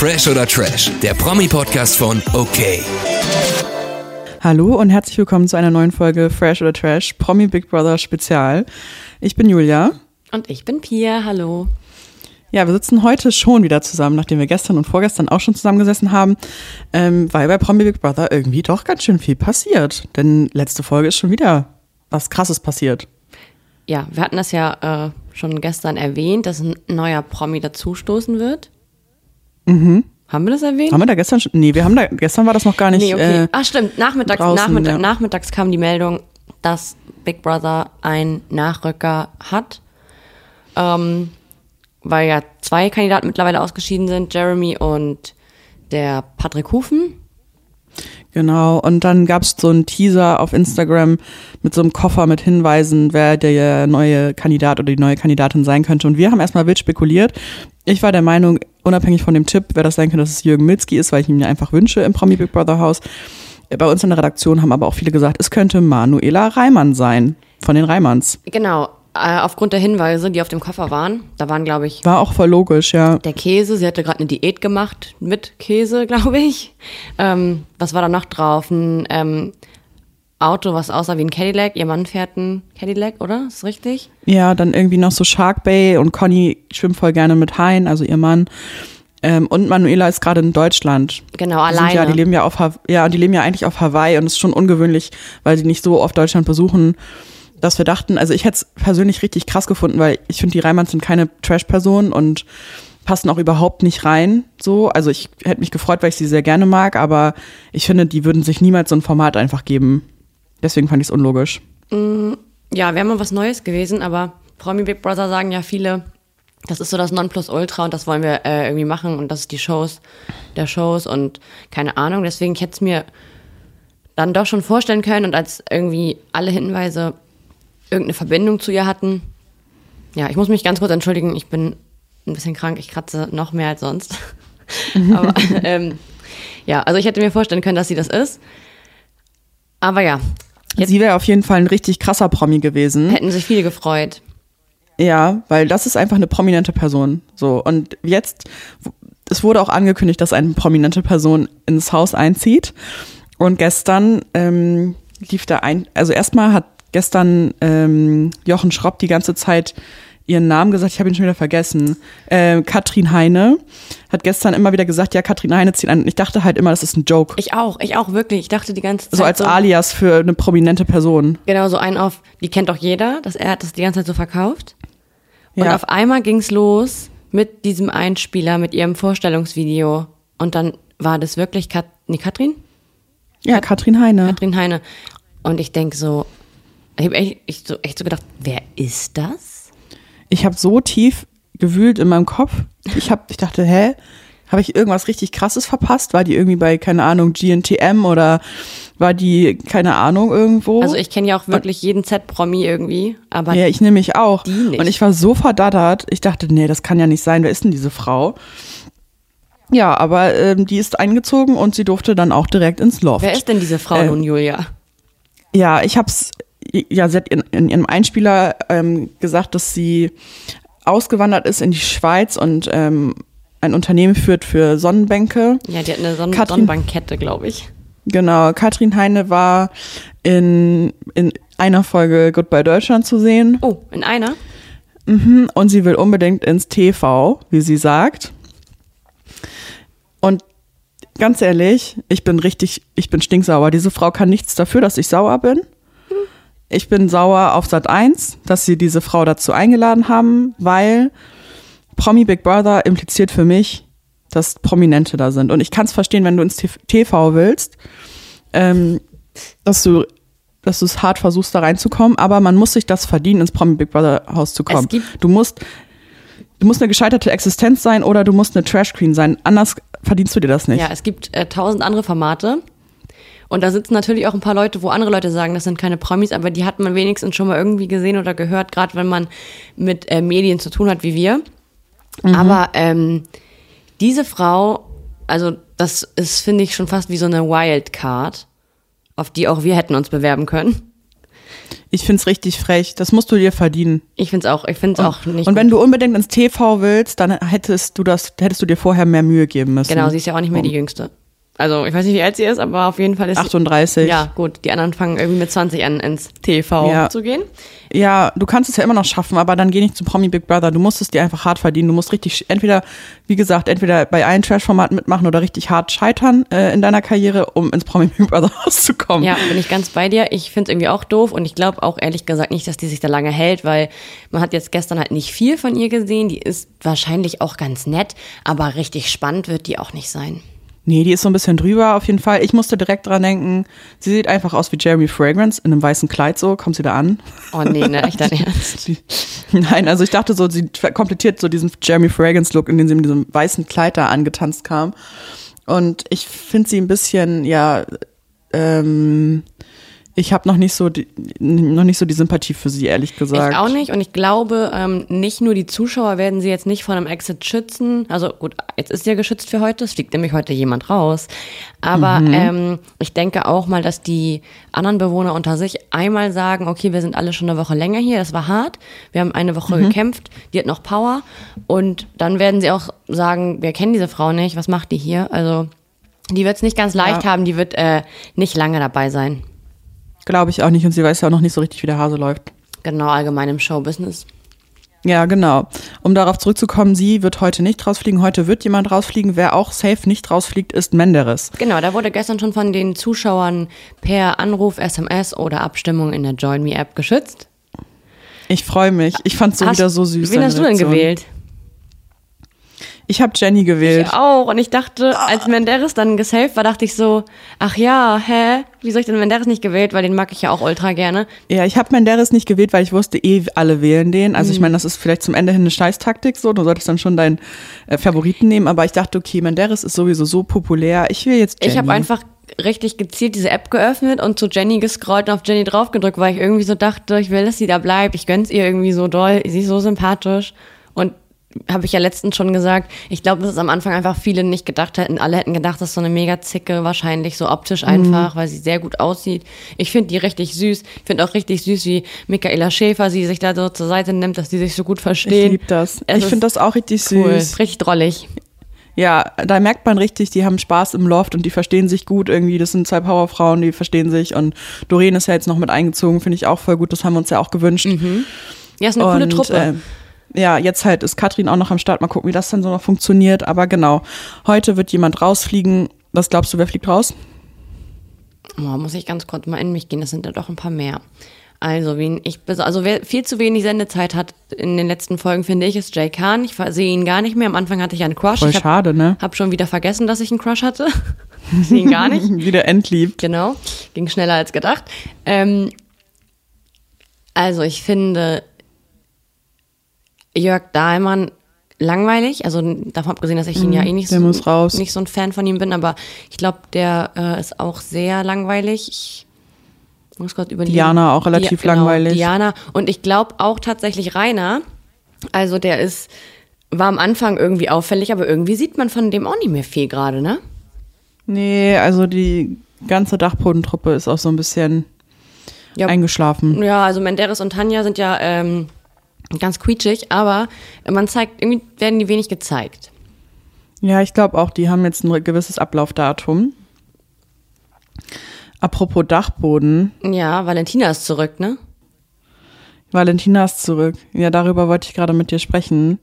Fresh oder Trash, der Promi-Podcast von OK. Hallo und herzlich willkommen zu einer neuen Folge Fresh oder Trash Promi Big Brother Spezial. Ich bin Julia. Und ich bin Pia, hallo. Ja, wir sitzen heute schon wieder zusammen, nachdem wir gestern und vorgestern auch schon zusammengesessen haben, ähm, weil bei Promi Big Brother irgendwie doch ganz schön viel passiert. Denn letzte Folge ist schon wieder was Krasses passiert. Ja, wir hatten das ja äh, schon gestern erwähnt, dass ein neuer Promi dazustoßen wird. Mhm. Haben wir das erwähnt? Haben wir da gestern schon? Nee, wir haben da, gestern war das noch gar nicht. nee, okay. äh, Ach, stimmt. Nachmittags, draußen, nachmittags, ja. nachmittags kam die Meldung, dass Big Brother einen Nachrücker hat. Ähm, weil ja zwei Kandidaten mittlerweile ausgeschieden sind, Jeremy und der Patrick Hufen. Genau, und dann gab's so einen Teaser auf Instagram mit so einem Koffer mit Hinweisen, wer der neue Kandidat oder die neue Kandidatin sein könnte. Und wir haben erstmal wild spekuliert. Ich war der Meinung, unabhängig von dem Tipp, wer das sein könnte, dass es Jürgen Milzki ist, weil ich ihn mir einfach wünsche im Promi Big Brother Haus. Bei uns in der Redaktion haben aber auch viele gesagt, es könnte Manuela Reimann sein, von den Reimanns. Genau, äh, aufgrund der Hinweise, die auf dem Koffer waren. Da waren, glaube ich, War auch voll logisch, ja. der Käse. Sie hatte gerade eine Diät gemacht mit Käse, glaube ich. Ähm, was war da noch drauf? Ein ähm, Auto, was aussah wie ein Cadillac. Ihr Mann fährt ein Cadillac, oder? Ist richtig? Ja, dann irgendwie noch so Shark Bay und Conny schwimmt voll gerne mit Hein, also ihr Mann. Ähm, und Manuela ist gerade in Deutschland. Genau, Die alleine. Ja, die leben ja auf Ha- ja, die leben ja eigentlich auf Hawaii und es ist schon ungewöhnlich, weil die nicht so oft Deutschland besuchen, dass wir dachten, also ich hätte es persönlich richtig krass gefunden, weil ich finde, die Reimanns sind keine Trash-Personen und passen auch überhaupt nicht rein. So, also ich hätte mich gefreut, weil ich sie sehr gerne mag, aber ich finde, die würden sich niemals so ein Format einfach geben. Deswegen fand ich es unlogisch. Ja, wäre mal was Neues gewesen, aber Promi Big Brother sagen ja viele, das ist so das Nonplusultra und das wollen wir äh, irgendwie machen und das ist die Shows der Shows und keine Ahnung. Deswegen ich hätte es mir dann doch schon vorstellen können und als irgendwie alle Hinweise irgendeine Verbindung zu ihr hatten. Ja, ich muss mich ganz kurz entschuldigen, ich bin ein bisschen krank, ich kratze noch mehr als sonst. Aber ähm, ja, also ich hätte mir vorstellen können, dass sie das ist. Aber ja, Sie wäre auf jeden Fall ein richtig krasser Promi gewesen. hätten sich viele gefreut. Ja, weil das ist einfach eine prominente Person. So und jetzt es wurde auch angekündigt, dass eine prominente Person ins Haus einzieht. Und gestern ähm, lief da ein, also erstmal hat gestern ähm, Jochen Schropp die ganze Zeit ihren Namen gesagt, ich habe ihn schon wieder vergessen. Äh, Katrin Heine hat gestern immer wieder gesagt, ja, Katrin Heine zieht ein. Und ich dachte halt immer, das ist ein Joke. Ich auch, ich auch wirklich. Ich dachte die ganze Zeit so als Alias für eine prominente Person. Genau, so einen auf, die kennt doch jeder, dass er hat das die ganze Zeit so verkauft. Und Ja. auf einmal ging's los mit diesem Einspieler, mit ihrem Vorstellungsvideo. Und dann war das wirklich Kat nee, Katrin? Ja, Katrin Heine. Katrin Heine. Und ich denk so, ich habe echt, ich so, echt so gedacht, wer ist das? Ich habe so tief gewühlt in meinem Kopf. Ich hab, ich dachte, hä, habe ich irgendwas richtig krasses verpasst? War die irgendwie bei keine Ahnung GNTM oder war die keine Ahnung irgendwo? Also ich kenne ja auch wirklich jeden Z-Promi irgendwie, aber ja, ich nehme mich auch. Die nicht. Und ich war so verdattert. Ich dachte, nee, das kann ja nicht sein. Wer ist denn diese Frau? Ja, aber ähm, die ist eingezogen und sie durfte dann auch direkt ins Loft. wer ist denn diese Frau Äh, nun, Julia? Ja, ich hab's, ja, sie hat in, in ihrem Einspieler ähm, gesagt, dass sie ausgewandert ist in die Schweiz und ähm, ein Unternehmen führt für Sonnenbänke. Ja, die hat eine Sonnen Katrin- Sonnenbankkette, glaube ich. Genau, Katrin Heine war in, in einer Folge Goodbye Deutschland zu sehen Oh, in einer? und sie will unbedingt ins TV, wie sie sagt. Und ganz ehrlich, ich bin richtig, ich bin stinksauer. Diese Frau kann nichts dafür, dass ich sauer bin. Ich bin sauer auf Sat 1, dass sie diese Frau dazu eingeladen haben, weil Promi Big Brother impliziert für mich, dass Prominente da sind. Und ich kann es verstehen, wenn du ins TV willst, ähm, dass du dass du es hart versuchst, da reinzukommen, aber man muss sich das verdienen, ins Promi Big Brother Haus zu kommen. Du musst, du musst eine gescheiterte Existenz sein oder du musst eine Trash Queen sein. Anders verdienst du dir das nicht. Ja, es gibt äh, tausend andere Formate. Und da sitzen natürlich auch ein paar Leute, wo andere Leute sagen, das sind keine Promis, aber die hat man wenigstens schon mal irgendwie gesehen oder gehört, gerade wenn man mit äh, Medien zu tun hat wie wir. Aber ähm, diese Frau, also das ist, finde ich, schon fast wie so eine Wildcard, auf die auch wir hätten uns bewerben können. Ich find's richtig frech. Das musst du dir verdienen. Ich finde es auch, ich finde es auch nicht Und wenn gut. du unbedingt ins TV willst, dann hättest du das, hättest du dir vorher mehr Mühe geben müssen. Genau, sie ist ja auch nicht mehr die Jüngste. Also, ich weiß nicht, wie alt sie ist, aber auf jeden Fall ist sie, 38. Ja, gut, die anderen fangen irgendwie mit 20 an, ins TV Ja. zu gehen. Ja, du kannst es ja immer noch schaffen, aber dann geh nicht zu Promi Big Brother. Du musst es dir einfach hart verdienen. Du musst richtig, entweder, wie gesagt, entweder bei allen Trash-Formaten mitmachen oder richtig hart scheitern äh, in deiner Karriere, um ins Promi Big Brother rauszukommen. Ja, bin ich ganz bei dir. Ich finde es irgendwie auch doof und ich glaube auch ehrlich gesagt nicht, dass die sich da lange hält, weil man hat jetzt gestern halt nicht viel von ihr gesehen. Die ist wahrscheinlich auch ganz nett, aber richtig spannend wird die auch nicht sein. Nee, die ist so ein bisschen drüber auf jeden Fall. Ich musste direkt dran denken, sie sieht einfach aus wie Jeremy Fragrance in einem weißen Kleid so. Kommt sie da an? Oh nee, ne, echt dein Ernst. Die, nein, also ich dachte so, sie komplettiert so diesen Jeremy Fragrance Look, in dem sie mit diesem weißen Kleid da angetanzt kam. Und ich finde sie ein bisschen, ja, ähm, ich habe noch nicht so die, noch nicht so die Sympathie für sie, ehrlich gesagt. Ich auch nicht und ich glaube, ähm, nicht nur die Zuschauer werden sie jetzt nicht vor einem Exit schützen. Also gut, jetzt ist sie ja geschützt für heute, es fliegt nämlich heute jemand raus. Aber ähm, ich denke auch mal, dass die anderen Bewohner unter sich einmal sagen, okay, wir sind alle schon eine Woche länger hier, das war hart, wir haben eine Woche gekämpft, die hat noch Power und dann werden sie auch sagen, wir kennen diese Frau nicht, was macht die hier? Also die wird es nicht ganz leicht Ja. haben, die wird äh, nicht lange dabei sein. Glaube ich auch nicht und sie weiß ja auch noch nicht so richtig, wie der Hase läuft. Genau, allgemein im Showbusiness. Ja, genau. Um darauf zurückzukommen, sie wird heute nicht rausfliegen. Heute wird jemand rausfliegen. Wer auch safe nicht rausfliegt, ist Menderes. Genau, da wurde gestern schon von den Zuschauern per Anruf, SMS oder Abstimmung in der Join Me App geschützt. Ich freue mich. Ich fand es so Hast- wieder so süß. Wen hast du denn Reaktion. gewählt? Ich habe Jenny gewählt. Ich auch. Und ich dachte, als Menderes dann gesaved war, dachte ich so, ach ja, hä? Wieso ich denn Menderes nicht gewählt? Weil den mag ich ja auch ultra gerne. Ja, ich habe Menderes nicht gewählt, weil ich wusste, eh alle wählen den. Also Mhm. ich meine, das ist vielleicht zum Ende hin eine Scheißtaktik so. Du solltest dann schon deinen äh, Favoriten nehmen. Aber ich dachte, okay, Menderes ist sowieso so populär. Ich will jetzt Jenny. Ich habe einfach richtig gezielt diese App geöffnet und zu Jenny gescrollt und auf Jenny draufgedrückt, weil ich irgendwie so dachte, ich will, dass sie da bleibt. Ich gönn's ihr irgendwie so doll. Sie ist so sympathisch. Und habe ich ja letztens schon gesagt, ich glaube, dass es am Anfang einfach viele nicht gedacht hätten. Alle hätten gedacht, das ist so eine mega Zicke, wahrscheinlich so optisch Mhm. einfach, weil sie sehr gut aussieht. Ich finde die richtig süß. Ich finde auch richtig süß, wie Michaela Schäfer sie sich da so zur Seite nimmt, dass die sich so gut ich verstehen. liebe das. Es ich finde das auch richtig cool. süß. Richtig drollig. Ja, da merkt man richtig, die haben Spaß im Loft und die verstehen sich gut irgendwie. Das sind zwei Powerfrauen, die verstehen sich. Und Doreen ist ja jetzt noch mit eingezogen, finde ich auch voll gut. Das haben wir uns ja auch gewünscht. Ja, ist eine coole und, Truppe. Äh, ja, jetzt halt ist Katrin auch noch am Start. Mal gucken, wie das dann so noch funktioniert. Aber genau, heute wird jemand rausfliegen. Was glaubst du, wer fliegt raus? Oh, muss ich ganz kurz mal in mich gehen, das sind ja doch ein paar mehr. Also, wen ich, also wer viel zu wenig Sendezeit hat in den letzten Folgen, finde ich, ist Jay Khan. Ich sehe ihn gar nicht mehr. Am Anfang hatte ich einen Crush. Voll ich habe schade, ne? hab schon wieder vergessen, dass ich einen Crush hatte. ich sehe ihn gar nicht. Wieder entliebt. Genau, ging schneller als gedacht. Ähm, also ich finde Jörg Dahlmann langweilig, also davon abgesehen, dass ich ihn ja eh nicht so, nicht so ein Fan von ihm bin, aber ich glaube, der äh, ist auch sehr langweilig. Ich muss kurz überlegen. Diana auch relativ genau, langweilig. Diana und ich glaube auch tatsächlich Rainer, also der ist war am Anfang irgendwie auffällig, aber irgendwie sieht man von dem auch nicht mehr viel gerade, ne? Nee, also die ganze Dachbodentruppe ist auch so ein bisschen Ja, eingeschlafen. Ja, also Menderes und Tanja sind ja ähm, ganz quietschig, aber man zeigt, irgendwie werden die wenig gezeigt. Ja, ich glaube auch, die haben jetzt ein gewisses Ablaufdatum. Apropos Dachboden, Ja, Valentina ist zurück, ne? Valentina ist zurück. Ja, darüber wollte ich gerade mit dir sprechen.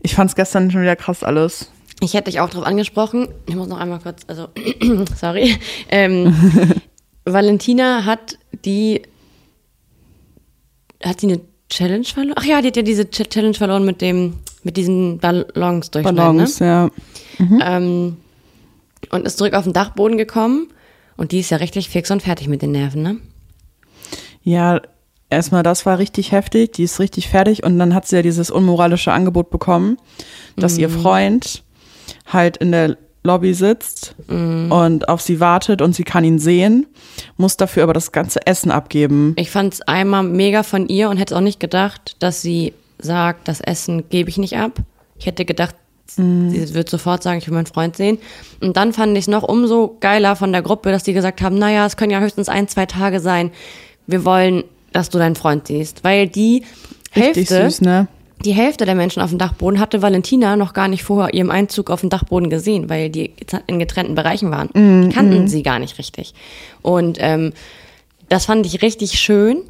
Ich fand's gestern schon wieder krass alles. Ich hätte dich auch drauf angesprochen. Ich muss noch einmal kurz, also, sorry. Ähm, Valentina hat die, hat sie eine Challenge verloren? Ach ja, die hat ja diese Ch- Challenge verloren mit dem, mit diesen Ballons durchschneiden, Ballons, ne? ja. Ähm, und ist zurück auf den Dachboden gekommen. Und die ist ja richtig fix und fertig mit den Nerven, ne? Ja, erstmal, das war richtig heftig. Die ist richtig fertig und dann hat sie ja dieses unmoralische Angebot bekommen, dass ihr Freund halt in der Lobby sitzt und auf sie wartet und sie kann ihn sehen, muss dafür aber das ganze Essen abgeben. Ich fand es einmal mega von ihr und hätte auch nicht gedacht, dass sie sagt, das Essen gebe ich nicht ab. Ich hätte gedacht, sie wird sofort sagen, ich will meinen Freund sehen. Und dann fand ich es noch umso geiler von der Gruppe, dass die gesagt haben, naja, es können ja höchstens ein, zwei Tage sein. Wir wollen dass du deinen Freund siehst. Weil die Hälfte, süß, ne? Die Hälfte der Menschen auf dem Dachboden hatte Valentina noch gar nicht vor ihrem Einzug auf den Dachboden gesehen, weil die in getrennten Bereichen waren. Mhm, Die kannten sie gar nicht richtig. Und ähm, das fand ich richtig schön.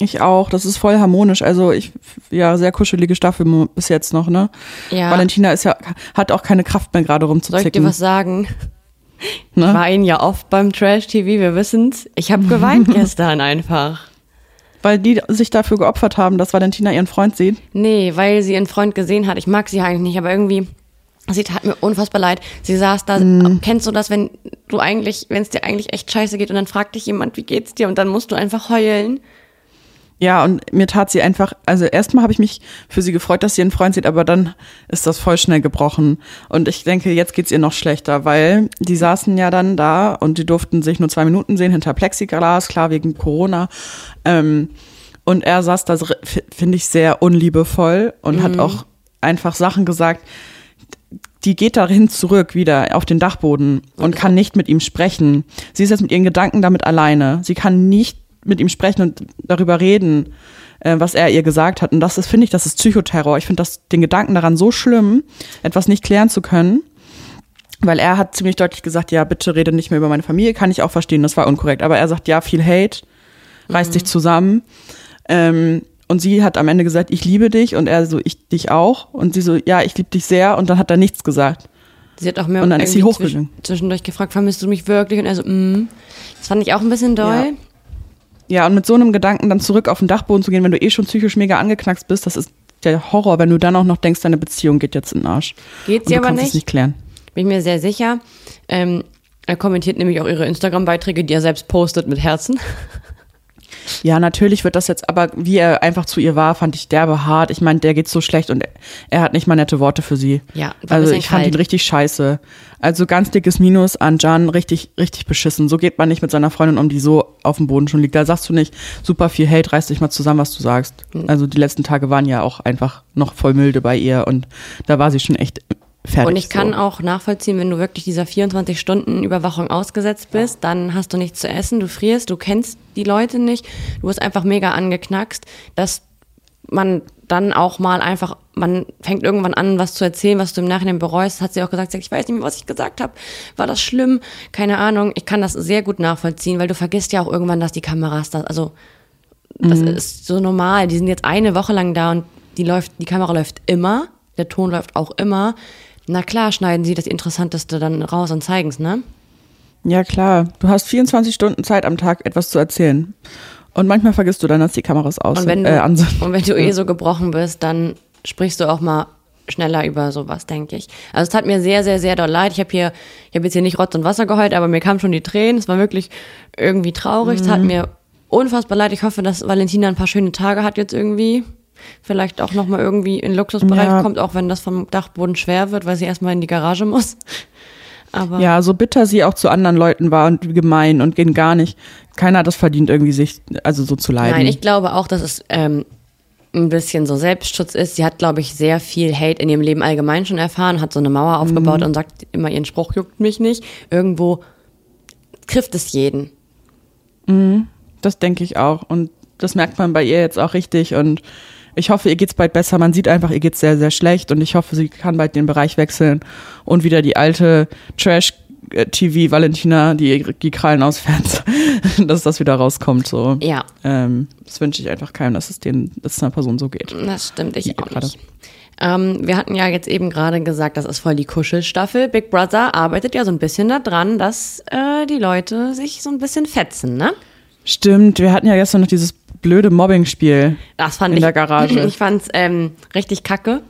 Ich auch. Das ist voll harmonisch. Also ich, ja, sehr kuschelige Staffel bis jetzt noch, ne? Ja. Valentina ist ja, hat auch keine Kraft mehr gerade Soll ich dir rumzuzicken. was sagen? ne? Ich weine ja oft beim Trash-TV, wir wissen's. Ich habe geweint gestern einfach. Weil die sich dafür geopfert haben, dass Valentina ihren Freund sieht. Nee, weil sie ihren Freund gesehen hat. Ich mag sie eigentlich nicht, aber irgendwie, sie tat mir unfassbar leid. Sie saß da, kennst du das, wenn du eigentlich, wenn es dir eigentlich echt scheiße geht und dann fragt dich jemand, wie geht's dir und dann musst du einfach heulen. Ja, und mir tat sie einfach, also erstmal habe ich mich für sie gefreut, dass sie ihren Freund sieht, aber dann ist das voll schnell gebrochen. Und ich denke, jetzt geht's ihr noch schlechter, weil die saßen ja dann da und die durften sich nur zwei Minuten sehen hinter Plexiglas, klar wegen Corona. Ähm, und er saß da, finde ich, sehr unliebevoll und hat auch einfach Sachen gesagt, die geht dahin zurück wieder auf den Dachboden und kann nicht mit ihm sprechen. Sie ist jetzt mit ihren Gedanken damit alleine. Sie kann nicht mit ihm sprechen und darüber reden, äh, was er ihr gesagt hat. Und das ist, finde ich, das ist Psychoterror. Ich finde das den Gedanken daran so schlimm, etwas nicht klären zu können. Weil er hat ziemlich deutlich gesagt, ja, bitte rede nicht mehr über meine Familie, kann ich auch verstehen, das war unkorrekt. Aber er sagt, ja, viel Hate, reiß dich zusammen. Ähm, und sie hat am Ende gesagt, ich liebe dich und er so, ich dich auch. Und sie so, ja, ich liebe dich sehr. Und dann hat er nichts gesagt. Sie hat auch mir Und dann ist sie hochgegangen. zwisch- zwischendurch gefragt, vermisst du mich wirklich? Und er so, mm. Das fand ich auch ein bisschen doll. Ja. Ja, und mit so einem Gedanken dann zurück auf den Dachboden zu gehen, wenn du eh schon psychisch mega angeknackst bist, das ist der Horror, wenn du dann auch noch denkst, deine Beziehung geht jetzt in den Arsch. Geht sie aber nicht. es nicht klären. Bin ich mir sehr sicher. Ähm, er kommentiert nämlich auch ihre Instagram-Beiträge, die er selbst postet mit Herzen. Ja, natürlich wird das jetzt, aber wie er einfach zu ihr war, fand ich derbe hart. Ich meine, der geht so schlecht und er, hat nicht mal nette Worte für sie. Ja, also ich fand kalt. ihn richtig scheiße. Also ganz dickes Minus an Jan, richtig, richtig beschissen. So geht man nicht mit seiner Freundin um, die so auf dem Boden schon liegt. Da sagst du nicht, super viel Hate, reiß dich mal zusammen, was du sagst. Hm. Also die letzten Tage waren ja auch einfach noch voll milde bei ihr und da war sie schon echt fertig. Und ich kann so. auch nachvollziehen, wenn du wirklich dieser 24-Stunden-Überwachung ausgesetzt bist, dann hast du nichts zu essen, du frierst, du kennst die Leute nicht, du bist einfach mega angeknackst, dass man dann auch mal einfach, man fängt irgendwann an, was zu erzählen, was du im Nachhinein bereust. Hat sie auch gesagt, ich weiß nicht mehr, was ich gesagt habe. War das schlimm? Keine Ahnung. Ich kann das sehr gut nachvollziehen, weil du vergisst ja auch irgendwann, dass die Kameras da, also das ist so normal. Die sind jetzt eine Woche lang da und die läuft, die Kamera läuft immer, der Ton läuft auch immer. Na klar, schneiden sie das Interessanteste dann raus und zeigen's, ne? Ja, klar. Du hast 24 Stunden Zeit am Tag, etwas zu erzählen. Und manchmal vergisst du dann, dass die Kameras aus Und wenn du, Äh, an sind. und wenn du eh so gebrochen bist, dann sprichst du auch mal schneller über sowas, denke ich. Also es tat mir sehr, sehr, sehr doll leid. Ich habe hier, ich habe jetzt hier nicht Rotz und Wasser geheult, aber mir kamen schon die Tränen. Es war wirklich irgendwie traurig. Es Mhm. tat mir unfassbar leid. Ich hoffe, dass Valentina ein paar schöne Tage hat jetzt irgendwie. Vielleicht auch nochmal irgendwie in den Luxusbereich Ja. kommt, auch wenn das vom Dachboden schwer wird, weil sie erstmal in die Garage muss. Aber Ja, so bitter sie auch zu anderen Leuten war und gemein und gehen gar nicht. Keiner hat das verdient, irgendwie sich, also so zu leiden. Nein, ich glaube auch, dass es ähm, ein bisschen so Selbstschutz ist. Sie hat, glaube ich, sehr viel Hate in ihrem Leben allgemein schon erfahren, hat so eine Mauer aufgebaut Mhm. und sagt immer, ihren Spruch juckt mich nicht. Irgendwo trifft es jeden. Das denke ich auch. Und das merkt man bei ihr jetzt auch richtig. Und ich hoffe, ihr geht's bald besser. Man sieht einfach, ihr geht's sehr, sehr schlecht. Und ich hoffe, sie kann bald den Bereich wechseln und wieder die alte Trash-TV Valentina, die die Krallen ausfährt, dass das wieder rauskommt. So. Ja, Ähm, das wünsche ich einfach keinem, dass es den, dass es einer Person so geht. das stimmt, ich auch gerade. nicht. Ähm, wir hatten ja jetzt eben gerade gesagt, das ist voll die Kuschelstaffel. Big Brother arbeitet ja so ein bisschen daran, dass äh, die Leute sich so ein bisschen fetzen, ne? Stimmt, wir hatten ja gestern noch dieses blöde Mobbing-Spiel. Das fand In ich. der Garage. Ich fand's ähm, richtig kacke.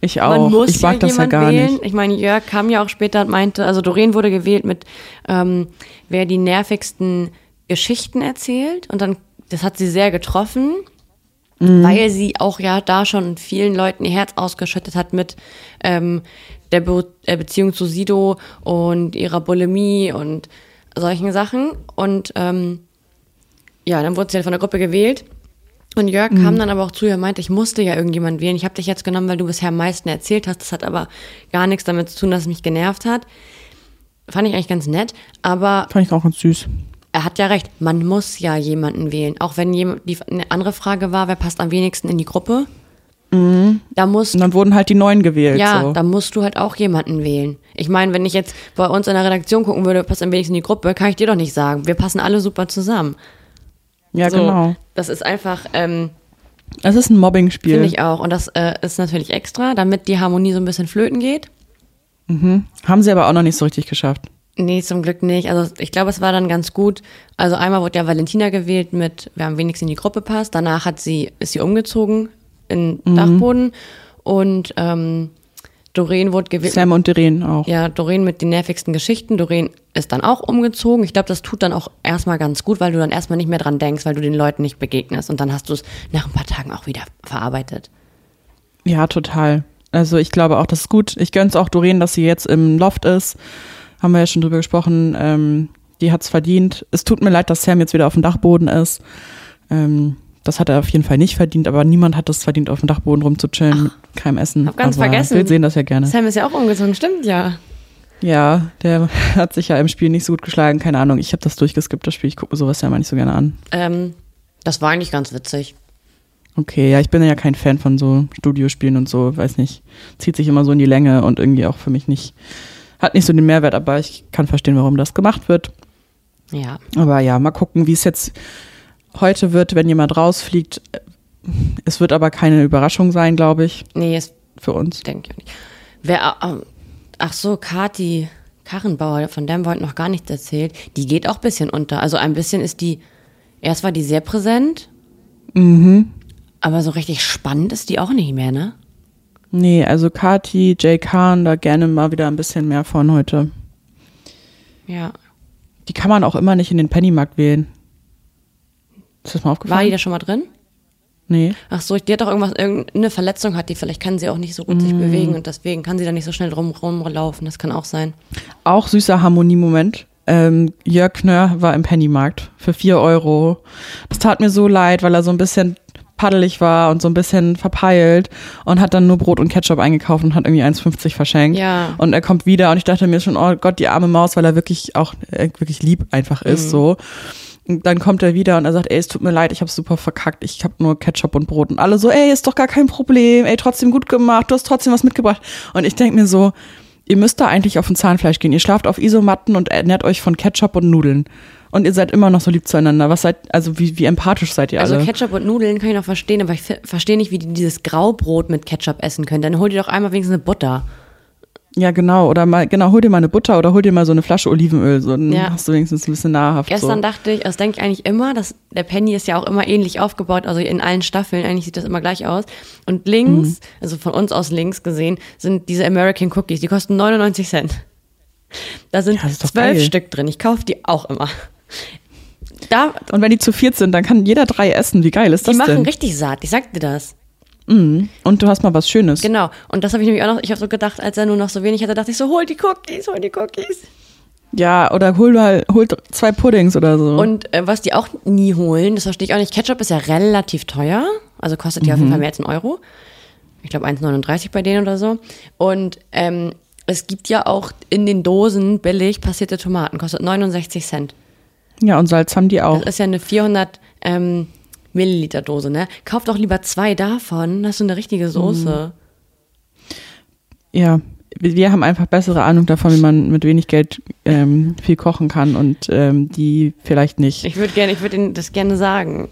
Ich auch. Man muss ich mag das ja gar wählen. nicht. Ich meine, Jörg kam ja auch später und meinte, also Doreen wurde gewählt mit, ähm, wer die nervigsten Geschichten erzählt. Und dann, das hat sie sehr getroffen, Mhm. weil sie auch ja da schon vielen Leuten ihr Herz ausgeschüttet hat mit ähm, der Be äh, Beziehung zu Sido und ihrer Bulimie und solchen Sachen. Und ähm, ja, dann wurde sie halt von der Gruppe gewählt. Und Jörg Mhm. kam dann aber auch zu ihr und meinte, ich musste ja irgendjemand wählen. Ich habe dich jetzt genommen, weil du bisher am meisten erzählt hast. Das hat aber gar nichts damit zu tun, dass es mich genervt hat. Fand ich eigentlich ganz nett. Aber Fand ich auch ganz süß. er hat ja recht, man muss ja jemanden wählen. Auch wenn jemand, die eine andere Frage war, wer passt am wenigsten in die Gruppe? Da muss Und dann wurden halt die Neuen gewählt. ja, so. da musst du halt auch jemanden wählen. Ich meine, wenn ich jetzt bei uns in der Redaktion gucken würde, wer passt am wenigsten in die Gruppe, kann ich dir doch nicht sagen. Wir passen alle super zusammen. Ja So, genau. Das ist einfach, ähm, Es ist ein Mobbingspiel. finde ich auch. Und das äh, ist natürlich extra, damit die Harmonie so ein bisschen flöten geht. Haben sie aber auch noch nicht so richtig geschafft. Nee, zum Glück nicht. Also ich glaube, es war dann ganz gut. Also einmal wurde ja Valentina gewählt mit, wer am wenigsten in die Gruppe passt. Danach hat sie, ist sie umgezogen in Dachboden. Und ähm, Doreen wurde gewählt. Sam und Doreen auch. Ja, Doreen mit den nervigsten Geschichten. Doreen ist dann auch umgezogen. Ich glaube, das tut dann auch erstmal ganz gut, weil du dann erstmal nicht mehr dran denkst, weil du den Leuten nicht begegnest. Und dann hast du es nach ein paar Tagen auch wieder verarbeitet. Ja, total. Also ich glaube auch, das ist gut. Ich gönn's auch Doreen, dass sie jetzt im Loft ist. Haben wir ja schon drüber gesprochen. Ähm, die hat's verdient. Es tut mir leid, dass Sam jetzt wieder auf dem Dachboden ist. Ähm, das hat er auf jeden Fall nicht verdient, aber niemand hat es verdient, auf dem Dachboden rumzuchillen mit keinem Essen. hab ganz aber vergessen. Wir sehen das ja gerne. Sam ist ja auch umgezogen, stimmt ja. Ja, der hat sich ja im Spiel nicht so gut geschlagen. Keine Ahnung. Ich habe das durchgeskippt, das Spiel. Ich gucke mir sowas ja mal nicht so gerne an. Ähm, das war eigentlich ganz witzig. Okay, ja, ich bin ja kein Fan von so Studiospielen und so, weiß nicht. Zieht sich immer so in die Länge und irgendwie auch für mich nicht, hat nicht so den Mehrwert, aber ich kann verstehen, warum das gemacht wird. Ja. Aber ja, mal gucken, wie es jetzt heute wird, wenn jemand rausfliegt. Es wird aber keine Überraschung sein, glaube ich, Nee, es für uns. denke ich nicht. Wer, ähm, ach so, Kati Karrenbauer, von der haben wir heute noch gar nichts erzählt. Die geht auch ein bisschen unter. Also ein bisschen ist die, erst war die sehr präsent. Mhm. Aber so richtig spannend ist die auch nicht mehr, ne? Nee, also Kati, Jay Kahn, da gerne mal wieder ein bisschen mehr von heute. Ja. Die kann man auch immer nicht in den Pennymarkt wählen. Ist das mal aufgefallen? War die da schon mal drin? Nee. Ach so, die hat doch irgendwas, irgendeine Verletzung hat die, vielleicht kann sie auch nicht so gut sich bewegen und deswegen kann sie da nicht so schnell drum rumlaufen. Das kann auch sein. Auch süßer Harmoniemoment. Ähm, Jörg Knör war im Pennymarkt für vier Euro. Das tat mir so leid, weil er so ein bisschen paddelig war und so ein bisschen verpeilt und hat dann nur Brot und Ketchup eingekauft und hat irgendwie 1,50 verschenkt. Ja. Und er kommt wieder und ich dachte mir schon, oh Gott, die arme Maus, weil er wirklich auch äh, wirklich lieb einfach ist so. Dann kommt er wieder und er sagt, ey, es tut mir leid, ich habe super verkackt, ich habe nur Ketchup und Brot. Und alle so, ey, ist doch gar kein Problem, ey, trotzdem gut gemacht, du hast trotzdem was mitgebracht. Und ich denk mir so, ihr müsst da eigentlich auf ein Zahnfleisch gehen. Ihr schlaft auf Isomatten und ernährt euch von Ketchup und Nudeln. Und ihr seid immer noch so lieb zueinander. Was seid, also wie, wie empathisch seid ihr Also alle? Ketchup und Nudeln kann ich noch verstehen, aber ich ver- verstehe nicht, wie die dieses Graubrot mit Ketchup essen können. Dann hol dir doch einmal wenigstens eine Butter. Ja, genau. Oder mal, genau, hol dir mal eine Butter oder hol dir mal so eine Flasche Olivenöl. So, dann Ja. hast du wenigstens ein bisschen nahrhaft. Gestern so. dachte ich, das denke ich eigentlich immer, dass der Penny ist ja auch immer ähnlich aufgebaut, also in allen Staffeln, eigentlich sieht das immer gleich aus. Und links, Mhm. also von uns aus links gesehen, sind diese American Cookies, die kosten 99 Cent. Da sind Ja, zwölf. Stück drin, ich kaufe die auch immer. Da, Und wenn die zu viert sind, dann kann jeder drei essen. Wie geil ist die das machen denn? richtig satt, ich sag dir das. Mhm. Und du hast mal was Schönes. Genau. Und das habe ich nämlich auch noch, ich habe so gedacht, als er nur noch so wenig hatte, dachte ich so, hol die Cookies, hol die Cookies. Ja, oder hol mal hol zwei Puddings oder so. Und äh, was die auch nie holen, das verstehe ich auch nicht. Ketchup ist ja relativ teuer, also kostet ja auf jeden Fall mehr als einen Euro. Ich glaube 1,39 bei denen oder so. Und ähm, es gibt ja auch in den Dosen billig passierte Tomaten, kostet 69 Cent. ja, und Salz haben die auch. Das ist ja eine 400 ähm, Milliliter Dose, ne? Kauf doch lieber zwei davon, hast du eine richtige Soße. Ja, wir haben einfach bessere Ahnung davon, wie man mit wenig Geld ähm, viel kochen kann und ähm, die vielleicht nicht. Ich würde gerne, ich würde Ihnen das gerne sagen.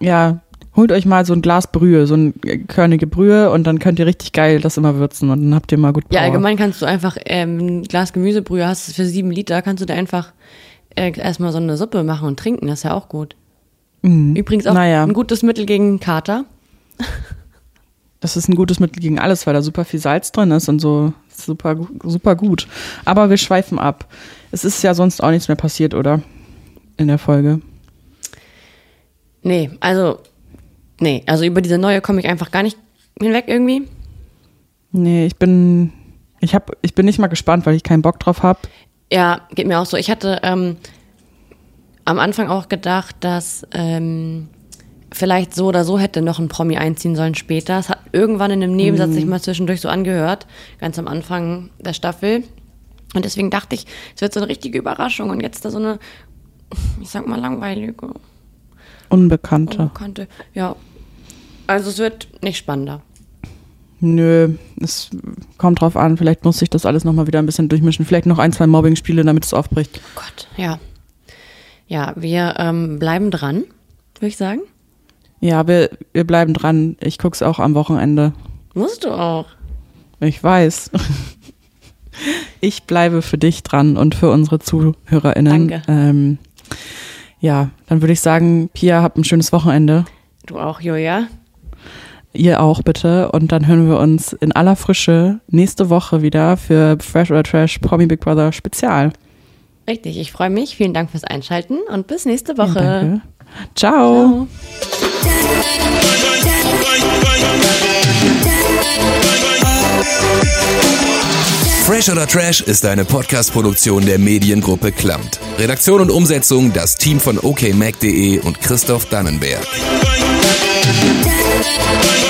Ja, holt euch mal so ein Glas Brühe, so ein äh, körnige Brühe und dann könnt ihr richtig geil das immer würzen und dann habt ihr mal gut Power. Ja, allgemein kannst du einfach ähm, ein Glas Gemüsebrühe, hast es für sieben Liter, kannst du da einfach äh, erstmal so eine Suppe machen und trinken, das ist ja auch gut. Übrigens auch Mhm. Naja. ein gutes Mittel gegen Kater. Das ist ein gutes Mittel gegen alles, weil da super viel Salz drin ist und so super, super gut. Aber wir schweifen ab. Es ist ja sonst auch nichts mehr passiert, oder? In der Folge. Nee, also, nee, also über diese neue komme ich einfach gar nicht hinweg irgendwie. Nee, ich bin, ich hab, ich bin nicht mal gespannt, weil ich keinen Bock drauf habe. Ja, geht mir auch so. Ich hatte ähm, am Anfang auch gedacht, dass ähm, vielleicht so oder so hätte noch ein Promi einziehen sollen später. Es hat irgendwann in einem Nebensatz sich mal zwischendurch so angehört, ganz am Anfang der Staffel. Und deswegen dachte ich, es wird so eine richtige Überraschung und jetzt da so eine ich sag mal, langweilige, Unbekannte. unbekannte. Ja. Also es wird nicht spannender. Nö, es kommt drauf an. Vielleicht muss ich das alles nochmal wieder ein bisschen durchmischen. Vielleicht noch ein, zwei Mobbing-Spiele, damit es aufbricht. Oh Gott, ja. Ja, wir ähm, bleiben dran, würde ich sagen. Ja, wir, wir bleiben dran. Ich guck's auch am Wochenende. Musst du auch. Ich weiß. Ich bleibe für dich dran und für unsere ZuhörerInnen. Danke. Ähm, ja, dann würde ich sagen, Pia, habt ein schönes Wochenende. Du auch, Julia. Ihr auch bitte. Und dann hören wir uns in aller Frische nächste Woche wieder für Fresh oder Trash Promi Big Brother Spezial. Richtig, ich freue mich. Vielen Dank fürs Einschalten und bis nächste Woche. Danke. Ciao. Ciao. Fresh oder Trash ist eine Podcast-Produktion der Mediengruppe Klamt. Redaktion und Umsetzung das Team von okmac.de und Christoph Dannenberg. Bye.